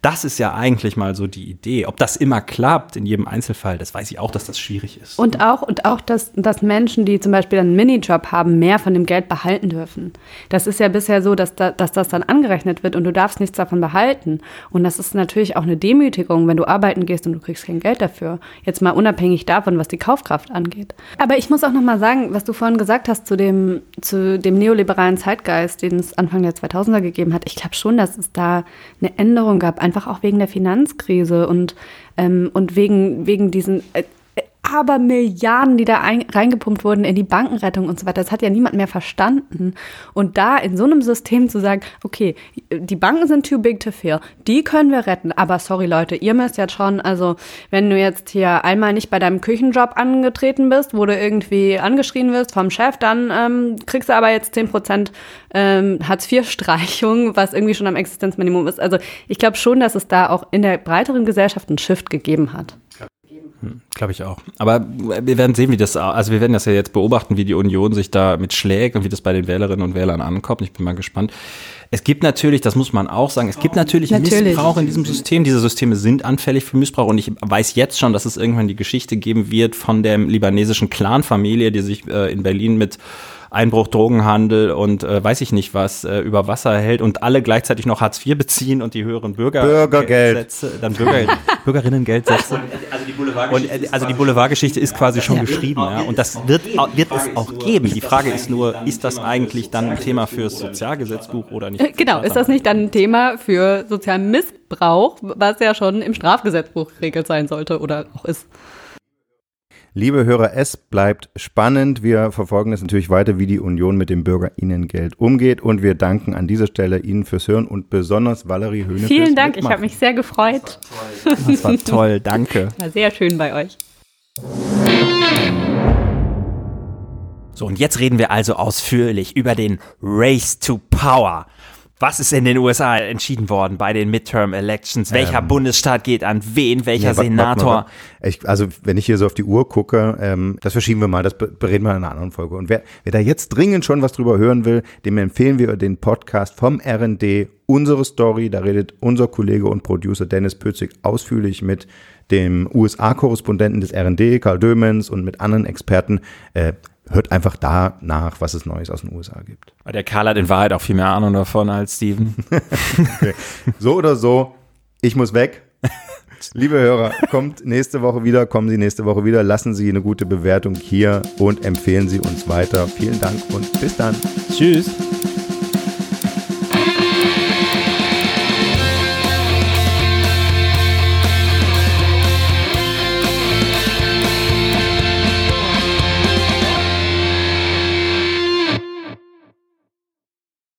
Das ist ja eigentlich mal so die Idee. Ob das immer klappt in jedem Einzelfall, das weiß ich auch, dass das schwierig ist. Und auch, und auch dass, dass Menschen, die zum Beispiel einen Minijob haben, mehr von dem Geld behalten dürfen. Das ist ja bisher so, dass, da, dass das dann angerechnet wird und du darfst nichts davon behalten. Und das ist natürlich auch eine Demütigung, wenn du arbeiten gehst und du kriegst kein Geld dafür. Jetzt mal unabhängig davon, davon, was die Kaufkraft angeht. Aber ich muss auch noch mal sagen, was du vorhin gesagt hast zu dem, zu dem neoliberalen Zeitgeist, den es Anfang der 2000er gegeben hat. Ich glaube schon, dass es da eine Änderung gab, einfach auch wegen der Finanzkrise und, ähm, und wegen, wegen diesen äh, aber Milliarden, die da ein, reingepumpt wurden in die Bankenrettung und so weiter. Das hat ja niemand mehr verstanden. Und da in so einem System zu sagen, okay, die Banken sind too big to fail, die können wir retten. Aber sorry Leute, ihr müsst jetzt schon, also wenn du jetzt hier einmal nicht bei deinem Küchenjob angetreten bist, wo du irgendwie angeschrien wirst vom Chef, dann ähm, kriegst du aber jetzt 10 Prozent ähm, Hartz-IV-Streichung, was irgendwie schon am Existenzminimum ist. Also ich glaube schon, dass es da auch in der breiteren Gesellschaft einen Shift gegeben hat. Hm, Glaube ich auch. Aber wir werden sehen, wie das, also wir werden das ja jetzt beobachten, wie die Union sich da mit schlägt und wie das bei den Wählerinnen und Wählern ankommt. Ich bin mal gespannt. Es gibt natürlich, das muss man auch sagen, es gibt natürlich, natürlich, Missbrauch in diesem System. Diese Systeme sind anfällig für Missbrauch und ich weiß jetzt schon, dass es irgendwann die Geschichte geben wird von der libanesischen Clanfamilie, die sich äh, in Berlin mit Einbruch, Drogenhandel und äh, weiß ich nicht was äh, über Wasser hält und alle gleichzeitig noch Hartz IV beziehen und die höheren Bürger Bürgergeld. dann Bürger, Bürgerinnengeldsätze. Also die Boulevardgeschichte, und, äh, also die Boulevardgeschichte ist quasi schon geschrieben, ja. Und das wird, wird es auch geben. Die Frage ist nur, ist das eigentlich dann ein Thema fürs Sozialgesetzbuch oder nicht? Äh, genau, ist das nicht dann ein Thema für sozialen Missbrauch, was ja schon im Strafgesetzbuch geregelt sein sollte oder auch ist? Liebe Hörer, es bleibt spannend. Wir verfolgen es natürlich weiter, wie die Union mit dem Bürgerinnengeld umgeht. Und wir danken an dieser Stelle Ihnen fürs Hören und besonders Valerie Höhne. Vielen Dank, ich habe mich sehr gefreut. Das war toll, das war toll danke. War sehr schön bei euch. So, und jetzt reden wir also ausführlich über den Race to Power. Was ist in den USA entschieden worden bei den Midterm Elections? Welcher ähm, Bundesstaat geht an wen? Welcher nee, Senator? Ich, also, wenn ich hier so auf die Uhr gucke, ähm, das verschieben wir mal, das bereden wir in einer anderen Folge. Und wer, wer da jetzt dringend schon was drüber hören will, dem empfehlen wir den Podcast vom RD, unsere Story. Da redet unser Kollege und Producer Dennis Pützig ausführlich mit dem USA-Korrespondenten des RD, Karl Dömens und mit anderen Experten. Äh, hört einfach da nach, was es Neues aus den USA gibt. Der Karl hat in Wahrheit auch viel mehr Ahnung davon als Steven. okay. So oder so, ich muss weg. Liebe Hörer, kommt nächste Woche wieder, kommen Sie nächste Woche wieder, lassen Sie eine gute Bewertung hier und empfehlen Sie uns weiter. Vielen Dank und bis dann. Tschüss.